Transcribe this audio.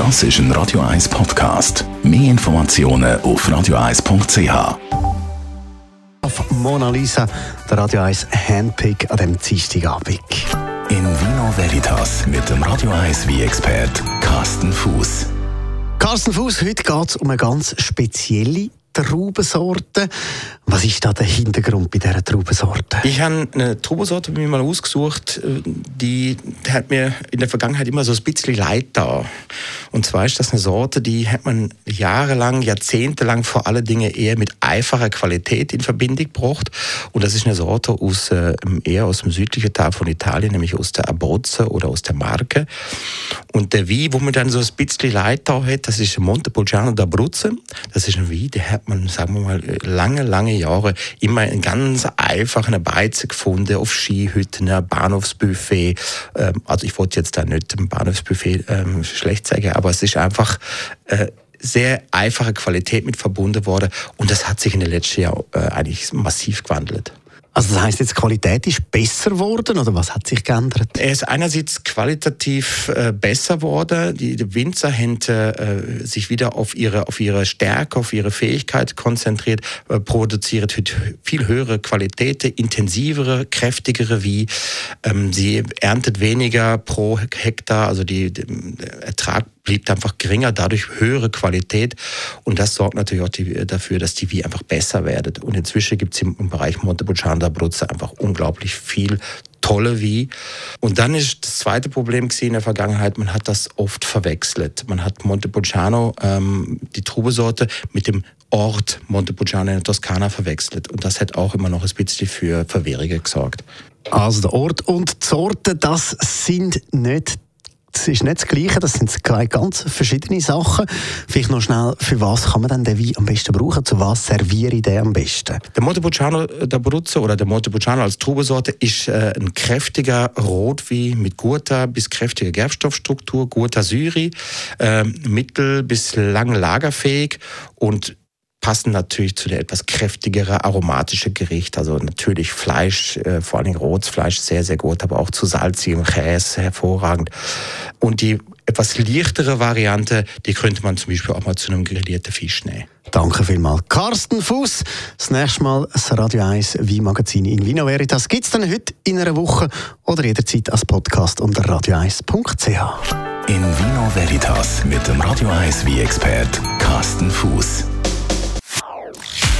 Das ist ein Radio 1 Podcast. Mehr Informationen auf radio1.ch. Auf Mona Lisa, der Radio 1 Handpick an dem Dienstagabend. In Vino Veritas mit dem Radio 1 wie expert Carsten Fuß. Carsten Fuß, heute geht es um eine ganz spezielle Traubensorte. Was ist da der Hintergrund bei dieser Traubensorte? Ich habe eine Traubensorte mir mal ausgesucht, die hat mir in der Vergangenheit immer so ein bisschen leid da. Und zwar ist das eine Sorte, die hat man jahrelang, jahrzehntelang vor allen Dingen eher mit einfacher Qualität in Verbindung gebracht. Und das ist eine Sorte aus, äh, eher aus dem südlichen Teil von Italien, nämlich aus der Abruzzo oder aus der Marke. Und der Wein, wo man dann so ein bisschen leid da hat, das ist Montepulciano d'Abruzzo. Das ist ein Wein, der hat man, sagen wir mal, lange, lange Jahre immer in ganz einfachen Beizen gefunden, auf Skihütten, Bahnhofsbuffet. Ähm, also ich wollte jetzt da nicht im Bahnhofsbuffet ähm, schlecht sagen, aber es ist einfach äh, sehr einfache Qualität mit verbunden worden und das hat sich in den letzten Jahren äh, eigentlich massiv gewandelt. Also das heißt jetzt, die Qualität ist besser geworden oder was hat sich geändert? Er ist einerseits qualitativ äh, besser geworden. Die, die Winzer haben äh, sich wieder auf ihre, auf ihre Stärke, auf ihre Fähigkeit konzentriert, äh, produzieren viel höhere Qualität, intensivere, kräftigere wie. Ähm, sie erntet weniger pro Hektar, also die, der Ertrag blieb einfach geringer, dadurch höhere Qualität. Und das sorgt natürlich auch die, dafür, dass die Wie einfach besser werden. Und inzwischen gibt es im, im Bereich Montepulciano d'Abruzzo einfach unglaublich viel tolle Wie. Und dann ist das zweite Problem in der Vergangenheit, man hat das oft verwechselt. Man hat Montepulciano, ähm, die Trubesorte, mit dem Ort Montepulciano in der Toskana verwechselt. Und das hat auch immer noch ein bisschen für Verwirrungen gesorgt. Also der Ort und die Sorte, das sind nicht das ist nicht das Gleiche, das sind zwei ganz verschiedene Sachen. Vielleicht noch schnell, für was kann man denn den Wein am besten brauchen? Zu was serviere ich den am besten? Der Montepulciano d'Abruzzo oder der Montepulciano als Trubesorte ist äh, ein kräftiger Rotwein mit guter bis kräftiger Gerbstoffstruktur, guter Syri, äh, mittel bis lang lagerfähig und passen natürlich zu der etwas kräftigere aromatische Gericht. Also natürlich Fleisch, äh, vor allem Rotsfleisch sehr, sehr gut, aber auch zu salzigem Käse hervorragend. Und die etwas leichtere Variante, die könnte man zum Beispiel auch mal zu einem grillierten Fisch nehmen. Danke vielmals. Carsten Fuß. Das nächste Mal das Radio 1 Wein-Magazin in Vino Veritas gibt es dann heute in einer Woche oder jederzeit als Podcast unter radio1.ch. In Vino Veritas mit dem Radio 1 Wein-Expert Carsten Fuß.